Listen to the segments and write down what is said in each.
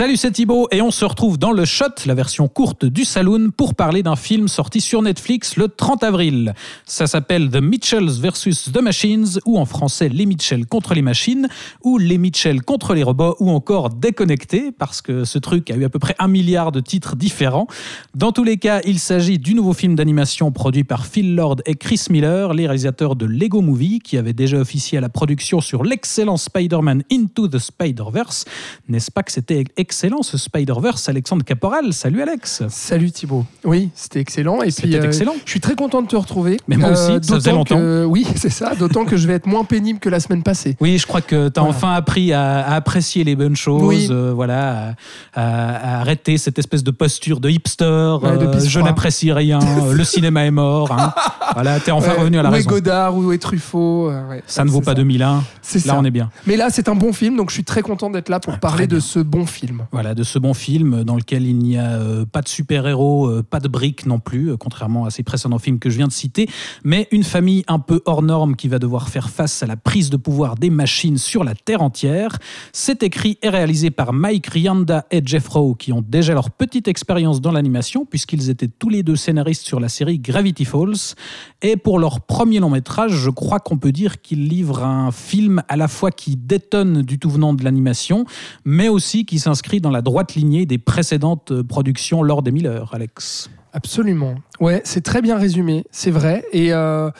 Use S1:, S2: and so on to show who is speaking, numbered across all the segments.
S1: Salut, c'est Thibaut et on se retrouve dans le Shot, la version courte du Saloon, pour parler d'un film sorti sur Netflix le 30 avril. Ça s'appelle The Mitchells vs. The Machines, ou en français Les Mitchells contre les machines, ou Les Mitchells contre les robots, ou encore Déconnectés, parce que ce truc a eu à peu près un milliard de titres différents. Dans tous les cas, il s'agit du nouveau film d'animation produit par Phil Lord et Chris Miller, les réalisateurs de Lego Movie, qui avaient déjà officié à la production sur l'excellent Spider-Man Into the Spider-Verse. N'est-ce pas que c'était excellent ce Spider-Verse, Alexandre Caporal. Salut Alex.
S2: Salut Thibaut. Oui, c'était excellent. Et puis,
S1: C'était excellent.
S2: je suis très content de te retrouver.
S1: Mais moi aussi, ça
S2: d'autant
S1: faisait longtemps.
S2: que- oui, c'est ça. D'autant que je vais être moins pénible que la semaine passée.
S1: Oui, je crois que tu as
S2: Voilà.
S1: enfin appris à, à apprécier les bonnes choses,
S2: Oui.
S1: euh, voilà, à, arrêter cette espèce de posture de hipster.
S2: Ouais, de
S1: euh,
S2: pisse
S1: je n'apprécie rien, euh, le cinéma est mort. hein. Voilà, t'es enfin
S2: Ouais,
S1: revenu à la
S2: où est
S1: raison.
S2: Godard, où est Truffaut. euh, ouais.
S1: Ça ne vaut pas 2001.
S2: C'est
S1: Là,
S2: ça.
S1: on est bien.
S2: Mais là, c'est un bon film, donc je suis très content d'être là pour parler
S1: bien.
S2: de ce bon film.
S1: Voilà, de ce bon film dans lequel il n'y a euh, pas de super-héros, euh, pas de briques non plus, euh, contrairement à ces précédents films que je viens de citer, mais une famille un peu hors norme qui va devoir faire face à la prise de pouvoir des machines sur la Terre entière. C'est écrit et réalisé par Mike Rianda et Jeff Rowe, qui ont déjà leur petite expérience dans l'animation, puisqu'ils étaient tous les deux scénaristes sur la série Gravity Falls. Et pour leur premier long métrage, je crois qu'on peut dire qu'ils livrent un film à la fois qui détonne du tout venant de l'animation, mais aussi qui s'inscrit dans la droite lignée des précédentes euh, productions Lord et Miller, Alex.
S2: Absolument. Ouais, c'est très bien résumé, c'est vrai. Et euh,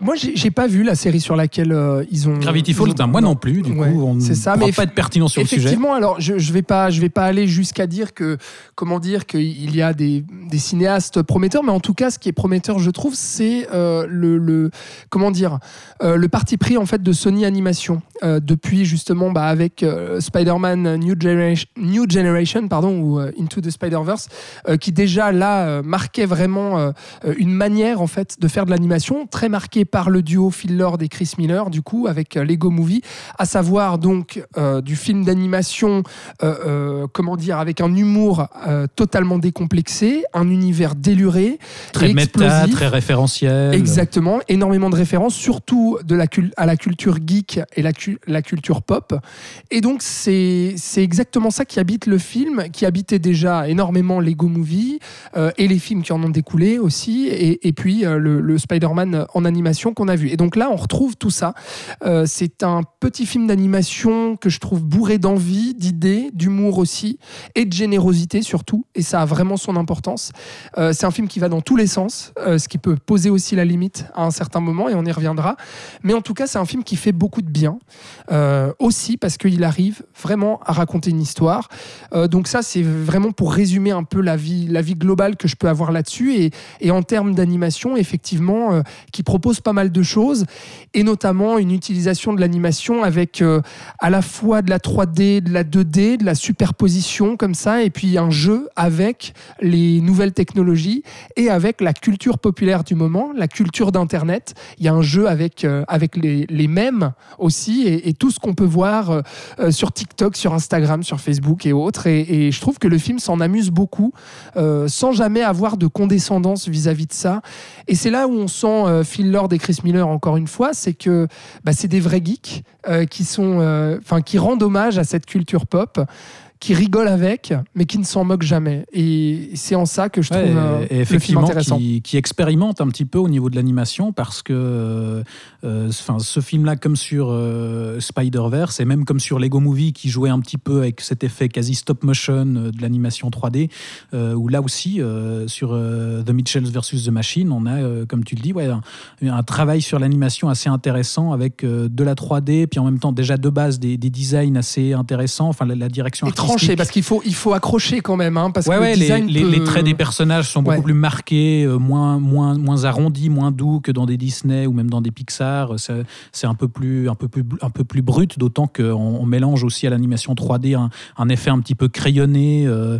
S2: moi, j'ai pas vu la série sur laquelle euh, ils ont.
S1: Gravity Falls,
S2: ont-
S1: moi non plus, du
S2: Ouais,
S1: coup, on ne
S2: ça, mais
S1: pas être pertinent sur le sujet.
S2: Effectivement, alors je, je vais pas, je vais pas aller jusqu'à dire que, comment dire, qu'il y a des, des cinéastes prometteurs, mais en tout cas, ce qui est prometteur, je trouve, c'est euh, le, le, comment dire, euh, le parti pris en fait de Sony Animation depuis justement bah, avec Spider-Man New Generation, New Generation, pardon, ou Into the Spider-Verse, qui déjà là marquait vraiment une manière en fait de faire de l'animation très marquée par le duo Phil Lord et Chris Miller, du coup, avec euh, Lego Movie, à savoir donc euh, du film d'animation, euh, comment dire, avec un humour totalement décomplexé, un univers déluré,
S1: Très méta, très référentiel.
S2: Exactement, énormément de références, surtout de la à la culture geek et la, cu- la culture pop. Et donc, c'est c'est exactement ça qui habite le film, qui habitait déjà énormément Lego Movie et les films qui en ont découlé aussi, et, et puis le, le Spider-Man en animation qu'on a vu. Et donc là, on retrouve tout ça. Euh, c'est un petit film d'animation que je trouve bourré d'envie, d'idées, d'humour aussi, et de générosité surtout, et ça a vraiment son importance. Euh, c'est un film qui va dans tous les sens, euh, ce qui peut poser aussi la limite à un certain moment, et on y reviendra. Mais en tout cas, c'est un film qui fait beaucoup de bien, aussi parce qu'il arrive vraiment à raconter une histoire. Donc ça, c'est vraiment pour résumer un peu la vie, la vie globale que je peux avoir là-dessus, et, et en termes d'animation, effectivement, qui propose pas mal de choses, et notamment une utilisation de l'animation avec euh, à la fois de la 3D, de la 2D, de la superposition comme ça, et puis un jeu avec les nouvelles technologies et avec la culture populaire du moment, la culture d'Internet. Il y a un jeu avec, euh, avec les, les mèmes aussi, et, tout ce qu'on peut voir euh, sur TikTok, sur Instagram, sur Facebook et autres. Et, je trouve que le film s'en amuse beaucoup, sans jamais avoir de condescendance vis-à-vis de ça. Et c'est là où on sent Phil Lord et Chris Miller encore une fois, c'est que bah, c'est des vrais geeks euh, qui sont, euh, qui rendent hommage à cette culture pop, qui rigolent avec, mais qui ne s'en moquent jamais. Et c'est en ça que je trouve
S1: Ouais,
S2: euh,
S1: et
S2: le film intéressant.
S1: qui, qui expérimente un petit peu au niveau de l'animation parce que euh, euh, enfin, ce film-là, comme sur euh, Spider-Verse et même comme sur Lego Movie, qui jouait un petit peu avec cet effet quasi stop-motion de l'animation 3D, euh, où là aussi, euh, sur euh, The Mitchells vs. The Machine, on a, euh, comme tu le dis, ouais, un, un travail sur l'animation assez intéressant avec euh, de la 3D, puis en même temps déjà de base des, des designs assez intéressants, enfin la, la direction artistique
S2: parce qu'il faut, il faut accrocher quand même. Hein, parce
S1: ouais,
S2: que
S1: ouais,
S2: le design
S1: les, les-
S2: peut-
S1: les traits des personnages sont beaucoup plus marqués, euh, moins, moins, moins arrondis, moins doux que dans des Disney ou même dans des Pixar. C'est c'est un peu plus, un peu plus, un peu plus brut, d'autant qu'on on mélange aussi à l'animation 3D un, un effet un petit peu crayonné, euh,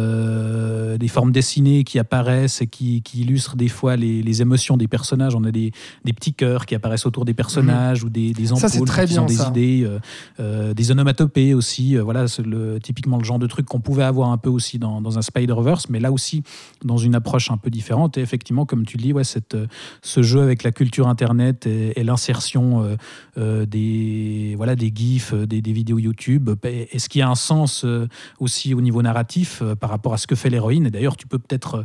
S1: euh, des formes dessinées qui apparaissent et qui, qui illustrent des fois les, les émotions des personnages. On a des, des petits cœurs qui apparaissent autour des personnages ou des, des ampoules
S2: Mhm. Ça, très
S1: qui
S2: bien,
S1: ont des
S2: ça.
S1: idées, euh, euh, des onomatopées aussi. euh, voilà, le, typiquement le genre de truc qu'on pouvait avoir un peu aussi dans, dans un Spider-Verse, mais là aussi dans une approche un peu différente. Et effectivement, comme tu le dis, ouais, cette, euh, ce jeu avec la culture Internet et, et l'insertion euh, euh, des, voilà, des GIFs, des, des vidéos YouTube, est-ce qu'il y a un sens aussi au niveau narratif par rapport à ce que fait l'héroïne? Et d'ailleurs, tu peux peut-être,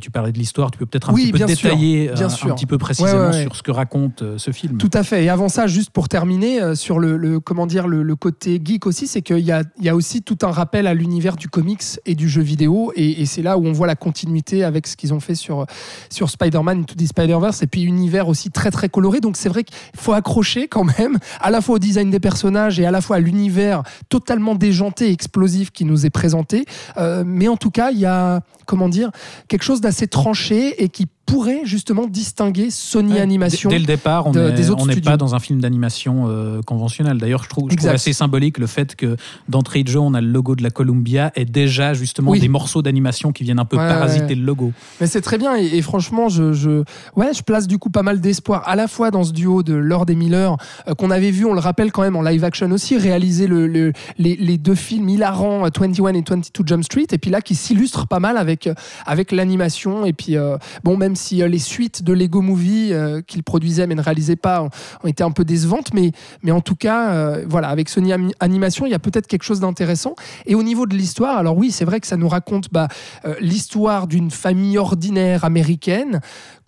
S1: tu parlais de l'histoire, tu peux peut-être un
S2: Oui,
S1: petit peu
S2: sûr,
S1: détailler
S2: bien
S1: un,
S2: sûr.
S1: un petit peu précisément
S2: Ouais, ouais, ouais.
S1: sur ce que raconte ce film.
S2: Tout à fait. Et avant ça, juste pour terminer sur le, le- comment dire le, le côté geek aussi, c'est qu'il y a, il y a aussi tout un rappel à l'univers du comics et du jeu vidéo, et, c'est là où on voit la continuité avec ce qu'ils ont fait sur sur Spider-Man the Spider-Verse, et puis univers aussi très très coloré. Donc c'est vrai qu'il faut accrocher quand même, à la fois au design des personnages et à la fois à l'univers totalement déjanté, et explosif qui nous est présenté. Euh, mais en tout cas, il y a comment dire quelque chose d'assez tranché et qui pourrait justement distinguer Sony
S1: Ouais,
S2: Animation.
S1: Dès, le départ, on
S2: de-
S1: est-
S2: des autres
S1: on n'est pas dans un film d'animation euh, conventionnel. D'ailleurs, je trouve, je trouve
S2: Exact.
S1: assez symbolique le fait que d'entrée de jeu, on a le logo de la Columbia et déjà justement
S2: Oui.
S1: des morceaux d'animation qui viennent un peu
S2: Ouais,
S1: parasiter
S2: ouais.
S1: le logo.
S2: Mais c'est très bien et, et franchement, je, je, ouais, je place du coup pas mal d'espoir à la fois dans ce duo de Lord et Miller euh, qu'on avait vu, on le rappelle quand même en live action aussi, réaliser le, le- les, les deux films hilarants euh, 21 et 22 Jump Street et puis là qui s'illustrent pas mal avec, euh, avec l'animation et puis euh, bon, même si euh, les suites de Lego Movie euh, qu'il produisait mais ne réalisait pas ont, été un peu décevantes, mais, en tout cas, euh, voilà, avec Sony Animation, il y a peut-être quelque chose d'intéressant. Et au niveau de l'histoire, alors oui, c'est vrai que ça nous raconte bah, l'histoire d'une famille ordinaire américaine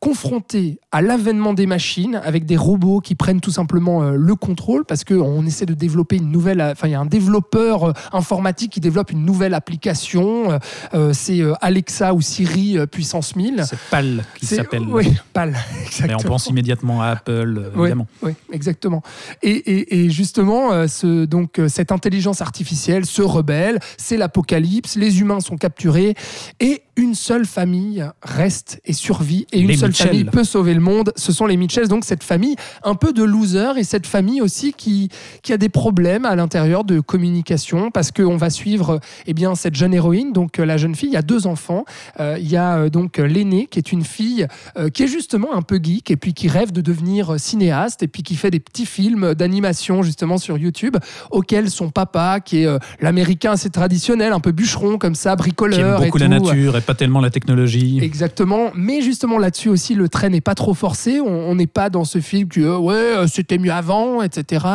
S2: confrontée à l'avènement des machines avec des robots qui prennent tout simplement euh, le contrôle parce qu'on essaie de développer une nouvelle enfin il y a un développeur euh, informatique qui développe une nouvelle application euh, euh, c'est euh, Alexa ou Siri euh, puissance 1000
S1: C'est PAL qui s'appelle.
S2: oui PAL
S1: Mais
S2: exactement
S1: on pense immédiatement à Apple, euh,
S2: Oui,
S1: évidemment.
S2: oui, exactement. Et, et- et justement, euh, ce, donc, euh, cette intelligence artificielle se rebelle, c'est l'apocalypse, les humains sont capturés, et une seule famille reste et survit, et une
S1: Les
S2: seule
S1: Mitchell.
S2: famille peut sauver le monde, ce sont les Mitchells, donc cette famille un peu de losers, et cette famille aussi qui, qui a des problèmes à l'intérieur de communication, parce qu'on va suivre eh bien, cette jeune héroïne, donc euh, la jeune fille, il y a deux enfants, Euh, il y a euh, donc l'aînée qui est une fille euh, qui est justement un peu geek et puis qui rêve de devenir cinéaste et puis qui fait des petits films d'animation justement sur YouTube auxquels son papa qui est euh, l'américain assez traditionnel un peu bûcheron comme ça
S1: Qui
S2: bricoleur
S1: aime beaucoup
S2: et
S1: la
S2: tout.
S1: nature et pas tellement la technologie.
S2: Exactement, mais justement là-dessus aussi, le trait n'est pas trop forcé. On n'est pas dans ce film que euh, ouais, euh, c'était mieux avant, etc.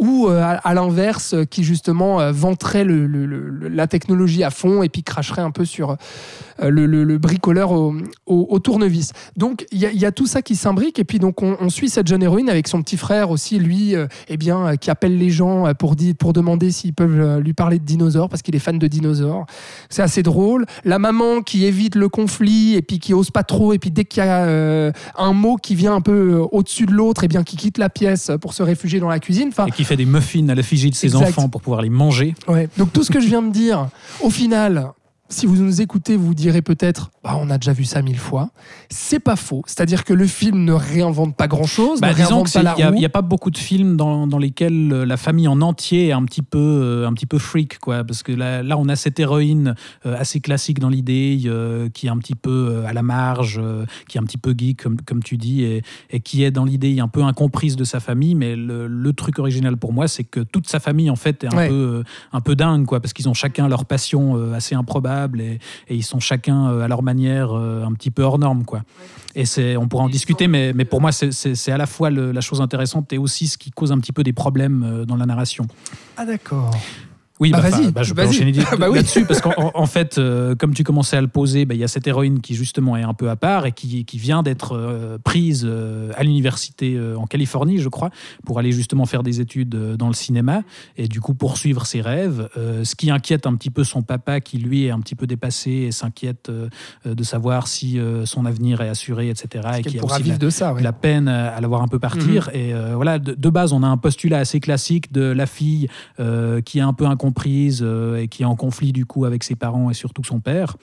S2: Ou euh, à, l'inverse, euh, qui justement euh, vanterait la technologie à fond et puis cracherait un peu sur le, le- le bricoleur au, tournevis. Donc il y, a- tout ça qui s'imbrique et puis donc on, suit cette jeune héroïne avec son petit frère aussi, lui, euh, eh bien, qui appelle les gens pour, pour demander s'ils peuvent lui parler de dinosaures parce qu'il est fan de dinosaures. C'est assez drôle. La maman qui évite le conflit et puis qui ose pas trop et puis dès qu'il y a un mot qui vient un peu au-dessus de l'autre, et bien qui quitte la pièce pour se réfugier dans la cuisine.
S1: Fait des muffins à l'effigie de ses
S2: Exact.
S1: enfants pour pouvoir les manger.
S2: Ouais. Donc tout ce que je viens de dire, au final, si vous nous écoutez, vous direz peut-être, bah, on a déjà vu ça mille fois. C'est pas faux. C'est-à-dire que le film ne réinvente pas grand-chose,
S1: Bah, disons
S2: réinvente
S1: que
S2: pas
S1: c'est-
S2: la
S1: il y a-
S2: roue.
S1: il n'y a, pas beaucoup de films dans, dans lesquels euh, la famille en entier est un petit peu, euh, un petit peu freak, quoi. Parce que là, là, on a cette héroïne euh, assez classique dans l'idée, euh, qui est un petit peu à la marge, euh, qui est un petit peu geek, comme, comme tu dis, et, et qui est dans l'idée un peu incomprise de sa famille. Mais le, le truc original pour moi, c'est que toute sa famille, en fait, est un,
S2: Ouais.
S1: peu, un peu dingue, quoi. Parce qu'ils ont chacun leur passion assez improbable et, et ils sont chacun à leur manière euh, un petit peu hors norme, quoi. Et c'est, on pourra en discuter, mais, mais pour moi, c'est, à la fois le- la chose intéressante et aussi ce qui cause un petit peu des problèmes euh, dans la narration.
S2: Ah d'accord.
S1: Oui,
S2: Bah,
S1: bah,
S2: vas-y,
S1: bah, je peux
S2: vas-y.
S1: enchaîner dit-
S2: Bah oui.
S1: là-dessus parce qu'en en- en fait, euh, comme tu commençais à le poser, bah, il y a cette héroïne qui justement est un peu à part et qui, qui vient d'être euh, prise euh, à l'université en Californie, je crois, pour aller justement faire des études dans le cinéma et du coup poursuivre ses rêves. Ce qui inquiète un petit peu son papa, qui lui est un petit peu dépassé et s'inquiète de savoir si son avenir est assuré, etc. Et qui a
S2: pourra
S1: aussi
S2: vivre
S1: la-
S2: de ça. ouais.
S1: la peine à la voir un peu partir. Et euh, voilà, de, de base, on a un postulat assez classique de la fille qui est un peu incomprise euh, et qui est en conflit du coup avec ses parents et surtout son père.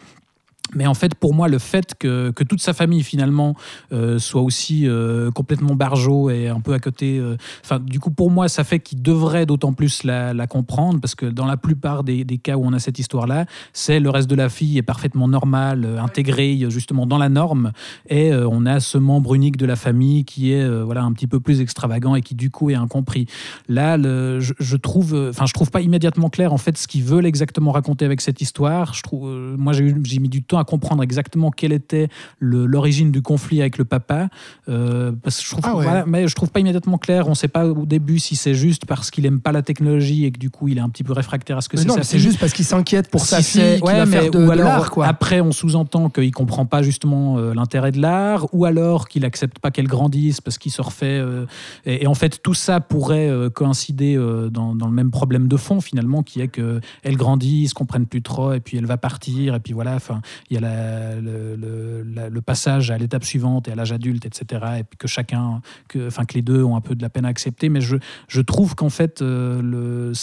S1: Mais en fait, pour moi, le fait que, que toute sa famille finalement euh, soit aussi euh, complètement barjot et un peu à côté, euh, du coup, pour moi, ça fait qu'il devrait d'autant plus la, comprendre parce que dans la plupart des, des cas où on a cette histoire-là, c'est le reste de la fille est parfaitement normal, intégré justement dans la norme, et on a ce membre unique de la famille qui est voilà un petit peu plus extravagant et qui du coup est incompris. Là, je, je trouve, enfin, je trouve pas immédiatement clair en fait ce qu'ils veulent exactement raconter avec cette histoire. Je trouve, moi, j'ai mis du temps à comprendre exactement quelle était l'origine du conflit avec le papa, euh, parce que je trouve,
S2: Ah ouais.
S1: voilà, mais je trouve pas immédiatement clair. On sait pas au début si c'est juste parce qu'il aime pas la technologie et que du coup il est un petit peu réfractaire à ce que c'est
S2: non, c'est juste parce qu'il s'inquiète pour sa fille
S1: c'est-
S2: qui
S1: ouais,
S2: va
S1: mais-
S2: faire de,
S1: ou alors,
S2: quoi.
S1: Après, on sous-entend qu'il comprend pas justement euh, l'intérêt de l'art, ou alors qu'il accepte pas qu'elle grandisse parce qu'il se refait. euh, et, et en fait, tout ça pourrait coïncider dans, dans le même problème de fond finalement, qui est que elle grandit, ils se comprennent plus trop, et puis elle va partir, et puis voilà. Enfin, il y a la- le, le- la- le passage à l'étape suivante et à l'âge adulte, etc. Et puis que chacun, que, enfin que les deux ont un peu de la peine à accepter. Mais je, je trouve qu'en fait, euh, le,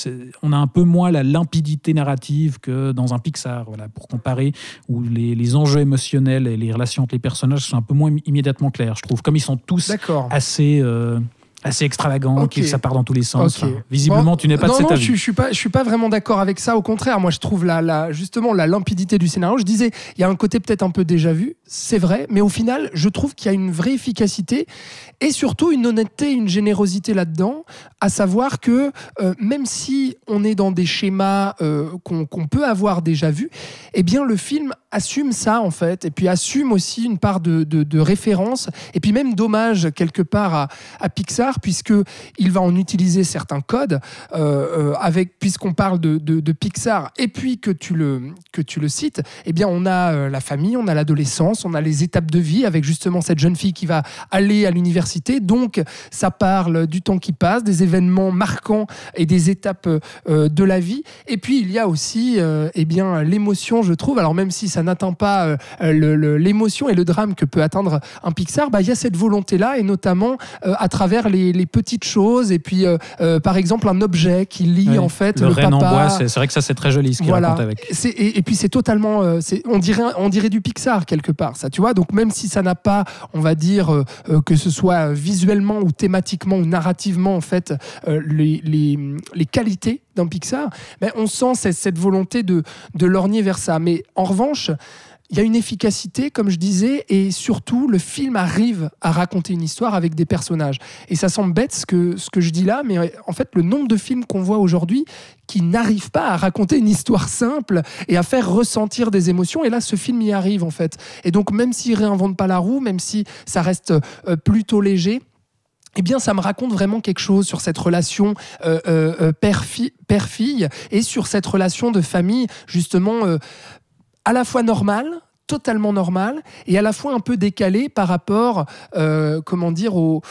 S1: on a un peu moins la limpidité narrative que dans un Pixar, voilà, pour comparer, où les, les enjeux émotionnels et les relations entre les personnages sont un peu moins im- immédiatement clairs, je trouve. Comme ils sont tous assez, euh, assez extravagants,
S2: Ok.
S1: que ça part dans tous les sens.
S2: Ok.
S1: Enfin, visiblement,
S2: Bon,
S1: tu n'es pas
S2: non,
S1: de cet
S2: non,
S1: avis.
S2: Je, je suis pas, je suis pas vraiment d'accord avec ça. Au contraire, moi, je trouve la, la, justement la limpidité du scénario. Je disais, il y a un côté peut-être un peu déjà vu, c'est vrai, mais au final, je trouve qu'il y a une vraie efficacité et surtout une honnêteté, une générosité là-dedans, à savoir que euh, même si on est dans des schémas euh, qu'on peut avoir déjà vus, eh bien, le film assume ça en fait, et puis assume aussi une part de, de, de référence, et puis même d'hommage quelque part à, à Pixar, puisque il va en utiliser certains codes, euh, euh, avec puisqu'on parle de, de- Pixar, et puis que tu le que tu le cites, eh bien on a euh, la famille, on a l'adolescence, on a les étapes de vie avec justement cette jeune fille qui va aller à l'université, donc ça parle du temps qui passe, des événements marquants et des étapes de la vie, et puis il y a aussi euh, eh bien l'émotion, je trouve. Alors même si ça n'atteint pas l'émotion et le drame que peut atteindre un Pixar, bah, il y a cette volonté-là, et notamment à travers les, les petites choses, et puis euh, euh, par exemple un objet qui lie en fait
S1: le,
S2: papa.
S1: en bois, c'est c'est vrai que ça c'est très joli ce qu'il
S2: Voilà.
S1: raconte avec.
S2: C'est- Et, et puis c'est totalement, euh, c'est- on dirait, on dirait du Pixar quelque part, ça, tu vois. Donc même si ça n'a pas, on va dire euh, que ce soit visuellement ou thématiquement ou narrativement en fait les, les, les qualités d'un Pixar, ben, on sent cette, cette volonté de, de lorgner vers ça. Mais en revanche. Il y a une efficacité, comme je disais, et surtout, le film arrive à raconter une histoire avec des personnages. Et ça semble bête ce que, je dis là, mais en fait, le nombre de films qu'on voit aujourd'hui qui n'arrivent pas à raconter une histoire simple et à faire ressentir des émotions. Et là, ce film y arrive, en fait. Et donc, même s'il réinvente pas la roue, même si ça reste euh, plutôt léger, eh bien, ça me raconte vraiment quelque chose sur cette relation euh, euh, père-fi- père-fille et sur cette relation de famille, justement, à la fois normale, totalement normale, et à la fois un peu décalée par rapport, euh, comment dire, au.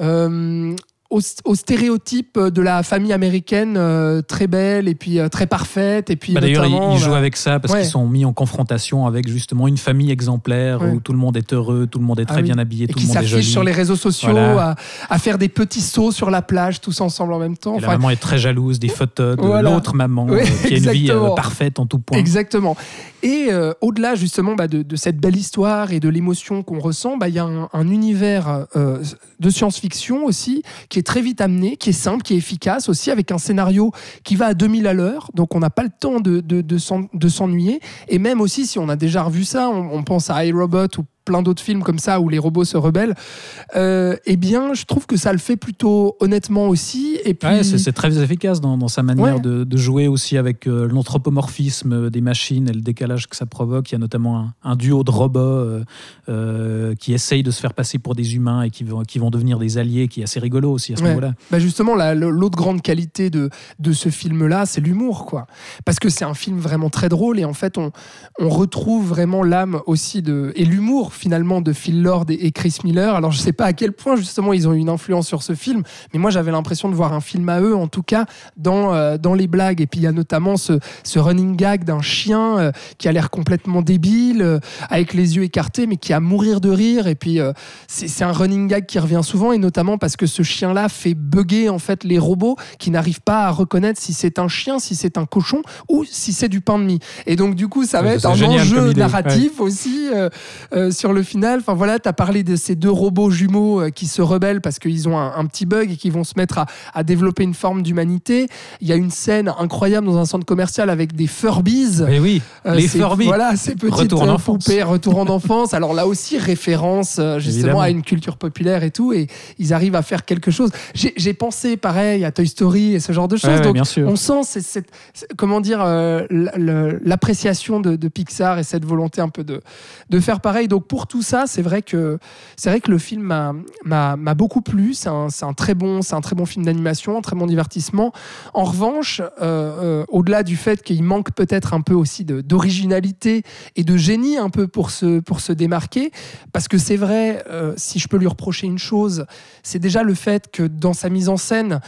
S2: euh, au, au stéréotype de la famille américaine euh, très belle et puis euh, très parfaite et puis
S1: Bah, D'ailleurs, ils, jouent
S2: bah,
S1: avec ça parce
S2: ouais.
S1: qu'ils sont mis en confrontation avec justement une famille exemplaire
S2: Ouais.
S1: où tout le monde est heureux, tout le monde est
S2: Ah
S1: très
S2: oui.
S1: bien habillé,
S2: et
S1: tout le monde est joli.
S2: sur les réseaux sociaux
S1: Voilà.
S2: à, à faire des petits sauts sur la plage tous ensemble en même temps.
S1: Et la
S2: Enfin,
S1: maman est très jalouse des photos de
S2: Voilà.
S1: l'autre maman euh, qui a une vie euh, parfaite en tout point.
S2: Exactement. Et euh, au-delà justement bah, de, de cette belle histoire et de l'émotion qu'on ressent, bah, il y a un, un univers euh, de science-fiction aussi qui très vite amené, qui est simple, qui est efficace aussi, avec un scénario qui va à 2000 à l'heure. Donc on n'a pas le temps de, de s'ennuyer. Et même aussi, si on a déjà revu ça, on, on pense à iRobot ou plein d'autres films comme ça où les robots se rebellent, euh, eh bien, je trouve que ça le fait plutôt honnêtement aussi. Et puis,
S1: Ouais, c'est très efficace dans, dans sa manière
S2: Ouais.
S1: de, de jouer aussi avec euh, l'anthropomorphisme des machines et le décalage que ça provoque. Il y a notamment un, un duo de robots euh, qui essayent de se faire passer pour des humains et qui vont, qui vont devenir des alliés, qui est assez rigolo aussi à ce
S2: Ouais.
S1: niveau-là.
S2: Bah justement, la- l'autre grande qualité de, de ce film-là, c'est l'humour, quoi. Parce que c'est un film vraiment très drôle et en fait, on, on retrouve vraiment l'âme aussi de. Et l'humour finalement de Phil Lord et, Chris Miller. Alors je sais pas à quel point justement ils ont eu une influence sur ce film, mais moi j'avais l'impression de voir un film à eux, en tout cas dans, euh, dans les blagues. Et puis il y a notamment ce, ce running gag d'un chien euh, qui a l'air complètement débile, euh, avec les yeux écartés, mais qui a à mourir de rire. Et puis c'est un running gag qui revient souvent, et notamment parce que ce chien-là fait bugger en fait les robots qui n'arrivent pas à reconnaître si c'est un chien, si c'est un cochon ou si c'est du pain de mie. Et donc du coup, ça va
S1: Ouais,
S2: être un enjeu narratif aussi sur le final. Enfin voilà, tu as parlé de ces deux robots jumeaux euh, qui se rebellent parce qu'ils ont un, un petit bug et qui vont se mettre à, à développer une forme d'humanité. Il y a une scène incroyable dans un centre commercial avec des Furbies.
S1: Et oui,
S2: Euh,
S1: les Furby.
S2: Voilà, ces petites
S1: Retour en
S2: poupées, retour en enfance. Alors là aussi, référence euh, justement
S1: Évidemment.
S2: à une culture populaire et tout. Et ils arrivent à faire quelque chose. J'ai pensé pareil à Toy Story et ce genre de choses.
S1: Ouais,
S2: Donc
S1: bien sûr.
S2: on sent c'est- comment dire euh, l'appréciation de, de Pixar et cette volonté un peu de, de faire pareil. Donc pour tout ça, c'est vrai que c'est vrai que le film m'a- beaucoup plu. C'est un, très bon c'est un film d'animation, un très bon divertissement. En revanche, euh, euh, au-delà du fait qu'il manque peut-être un peu aussi d'originalité et de génie un peu pour se pour se démarquer, parce que c'est vrai, euh, si je peux lui reprocher une chose, c'est déjà le fait que dans sa mise en scène,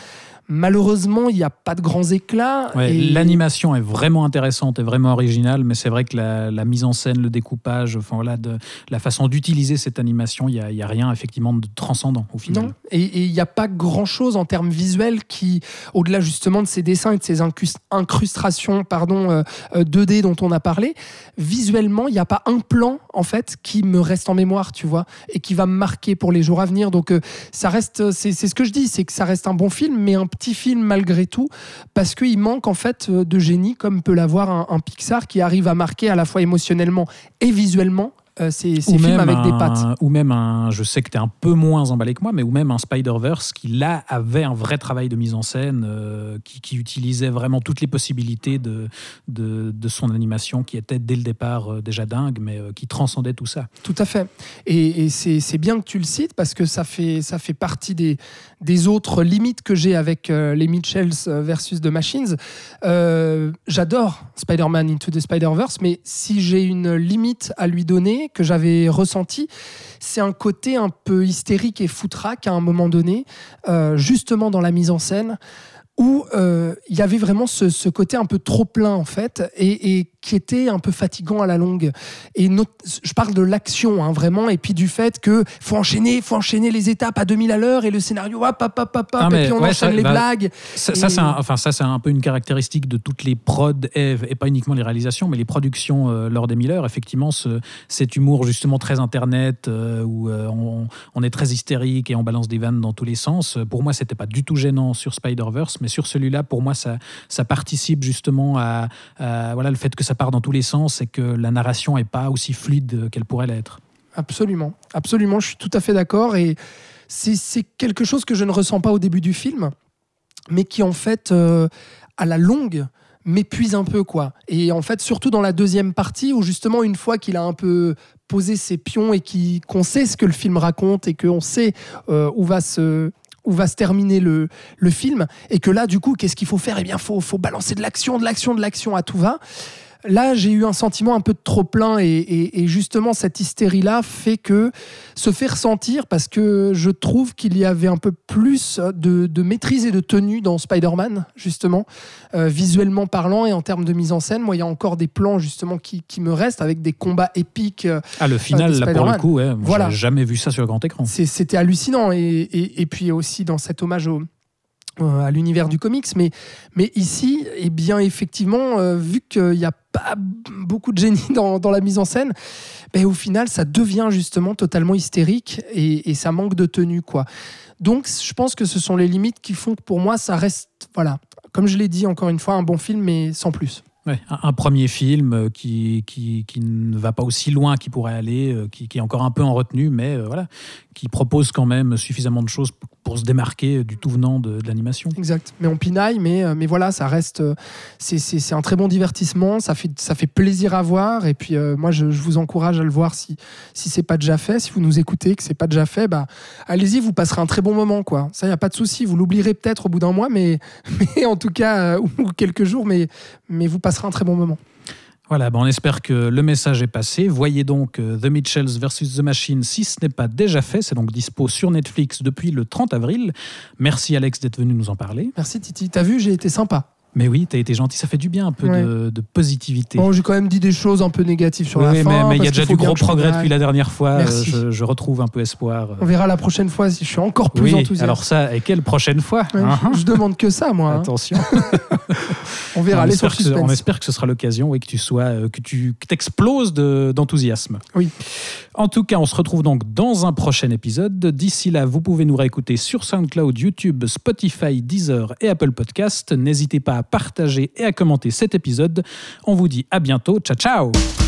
S2: malheureusement, il n'y a pas de grands éclats.
S1: Ouais,
S2: et-
S1: L'animation est vraiment intéressante et vraiment originale, mais c'est vrai que la, la mise en scène, le découpage, enfin voilà, de, la façon d'utiliser cette animation, il n'y a, rien effectivement de transcendant au final.
S2: Non, et il n'y a pas grand-chose en termes visuels qui, au-delà justement de ces dessins et de ces incrus- incrustations pardon, euh, euh, 2D dont on a parlé, visuellement, il n'y a pas un plan en fait qui me reste en mémoire, tu vois, et qui va me marquer pour les jours à venir. Donc euh, ça reste, c'est c'est ce que je dis, c'est que ça reste un bon film, mais un petit film malgré tout, parce qu'il manque en fait euh, de génie comme peut l'avoir un, un Pixar qui arrive à marquer à la fois émotionnellement et visuellement euh, ces, films
S1: même
S2: avec des pattes.
S1: Ou même un, je sais que tu es un peu moins emballé que moi, mais ou même un Spider-Verse qui là avait un vrai travail de mise en scène, euh, qui, qui utilisait vraiment toutes les possibilités de, de, de son animation, qui était dès le départ euh, déjà dingue, mais qui transcendait tout ça.
S2: Tout à fait. Et, et c'est bien que tu le cites parce que ça fait, ça fait partie des, des autres limites que j'ai avec les Mitchells versus The Machines. J'adore Spider-Man Into the Spider-Verse, mais si j'ai une limite à lui donner que j'avais ressenti, c'est un côté un peu hystérique et foutraque à un moment donné, euh, justement dans la mise en scène où euh, il y avait vraiment ce, côté un peu trop plein en fait et qui était un peu fatigant à la longue et not- je parle de l'action hein, vraiment et puis du fait que faut enchaîner faut enchaîner les étapes à 2000 à l'heure et le scénario hop hop hop hop,
S1: Ah,
S2: et puis on
S1: ouais,
S2: enchaîne
S1: ça,
S2: les
S1: bah,
S2: blagues
S1: Ça,
S2: Et-
S1: ça, c'est un, enfin, ça, c'est un peu une caractéristique de toutes les prods, Eve, et pas uniquement les réalisations, mais les productions euh, lors des Miller. Effectivement, ce- cet humour justement très internet, euh, où euh, on, on est très hystérique et on balance des vannes dans tous les sens. euh, Pour moi, c'était pas du tout gênant sur Spider-Verse, mais sur celui-là, pour moi, ça, ça participe justement à, à, voilà, le fait que ça part dans tous les sens et que la narration est pas aussi fluide qu'elle pourrait l'être.
S2: Absolument, absolument, je suis tout à fait d'accord. Et c'est quelque chose que je ne ressens pas au début du film, mais qui en fait, euh, à la longue, m'épuise un peu. quoi. Et en fait, surtout dans la deuxième partie, où justement, une fois qu'il a un peu posé ses pions et qu'on sait ce que le film raconte et qu'on sait euh, où va se où va se terminer le, le film, et que là, du coup, qu'est-ce qu'il faut faire? Eh bien, faut, faut balancer de l'action, de l'action, de l'action à tout va. Là, j'ai eu un sentiment un peu de trop plein et, et- et justement cette hystérie-là fait que se fait ressentir parce que je trouve qu'il y avait un peu plus de, de maîtrise et de tenue dans Spider-Man, justement, euh, visuellement parlant et en termes de mise en scène. Moi, il y a encore des plans justement qui, qui me restent avec des combats épiques. euh,
S1: Ah, le final, là, pour le coup, ouais,
S2: Voilà.
S1: j'ai jamais vu ça sur grand écran.
S2: C'est- C'était hallucinant. Et, et- et puis aussi dans cet hommage au, à l'univers du comics. Mais, mais ici, eh bien, effectivement, euh, vu qu'il n'y a pas beaucoup de génie dans, dans la mise en scène, ben, au final, ça devient justement totalement hystérique et, et ça manque de tenue. Quoi. Donc, je pense que ce sont les limites qui font que pour moi, ça reste, voilà, comme je l'ai dit encore une fois, un bon film, mais sans plus.
S1: Un, premier film euh, qui, qui, qui ne va pas aussi loin qu'il pourrait aller, euh, qui, est encore un peu en retenue, mais euh, voilà, qui propose quand même suffisamment de choses pour, se démarquer du tout venant de, l'animation.
S2: Exact. Mais on pinaille, mais, mais voilà, ça reste. C'est un très bon divertissement, ça fait, ça fait plaisir à voir. Et puis, moi, je, vous encourage à le voir si, si c'est pas déjà fait. Si vous nous écoutez, que c'est pas déjà fait, bah, allez-y, vous passerez un très bon moment. quoi. Ça, il n'y a pas de souci. Vous l'oublierez peut-être au bout d'un mois, mais, mais en tout cas, ou quelques jours, mais, mais vous passerez un très bon moment.
S1: Voilà, ben on espère que le message est passé. Voyez donc euh, The Mitchells vs. The Machine si ce n'est pas déjà fait. C'est donc dispo sur Netflix depuis le 30 avril. Merci Alex d'être venu nous en parler.
S2: Merci Titi. T'as vu, j'ai été sympa.
S1: Mais oui, t'as été gentil, ça fait du bien un peu
S2: Ouais.
S1: de, de positivité.
S2: Bon, j'ai quand même dit des choses un peu négatives sur la
S1: Oui,
S2: fin.
S1: mais mais il y a déjà du gros progrès depuis la dernière fois. Euh, Je, je retrouve un peu espoir.
S2: On verra la prochaine fois si je suis encore plus
S1: oui,
S2: enthousiaste.
S1: alors ça, et quelle prochaine fois
S2: Ouais,
S1: hein, hein
S2: je, je demande que ça, moi. hein.
S1: Attention.
S2: On verra
S1: on,
S2: les
S1: espère
S2: sur
S1: que, on
S2: suspense.
S1: espère que ce sera l'occasion oui, que tu sois, euh, que tu que t'exploses de- d'enthousiasme.
S2: Oui.
S1: En tout cas, on se retrouve donc dans un prochain épisode. D'ici là, vous pouvez nous réécouter sur SoundCloud, YouTube, Spotify, Deezer et Apple Podcast. N'hésitez pas à partager et à commenter cet épisode. On vous dit à bientôt. Ciao, ciao